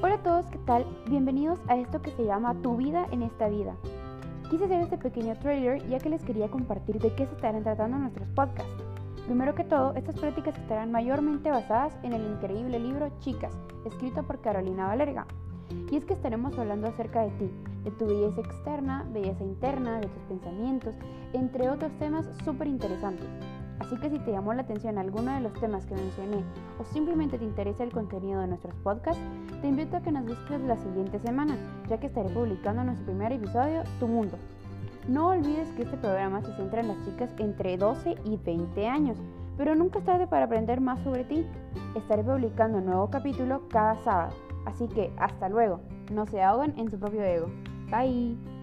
Hola a todos, ¿qué tal? Bienvenidos a esto que se llama Tu vida en esta vida. Quise hacer este pequeño trailer ya que les quería compartir de qué se estarán tratando nuestros podcasts. Primero que todo, estas prácticas estarán mayormente basadas en el increíble libro Chicas, escrito por Carolina Valerga. Y es que estaremos hablando acerca de ti, de tu belleza externa, belleza interna, de tus pensamientos, entre otros temas súper interesantes. Así que si te llamó la atención alguno de los temas que mencioné o simplemente te interesa el contenido de nuestros podcasts, te invito a que nos busques la siguiente semana, ya que estaré publicando nuestro primer episodio, Tu Mundo. No olvides que este programa se centra en las chicas entre 12 y 20 años, pero nunca es tarde para aprender más sobre ti. Estaré publicando un nuevo capítulo cada sábado, así que hasta luego, no se ahoguen en su propio ego. Bye.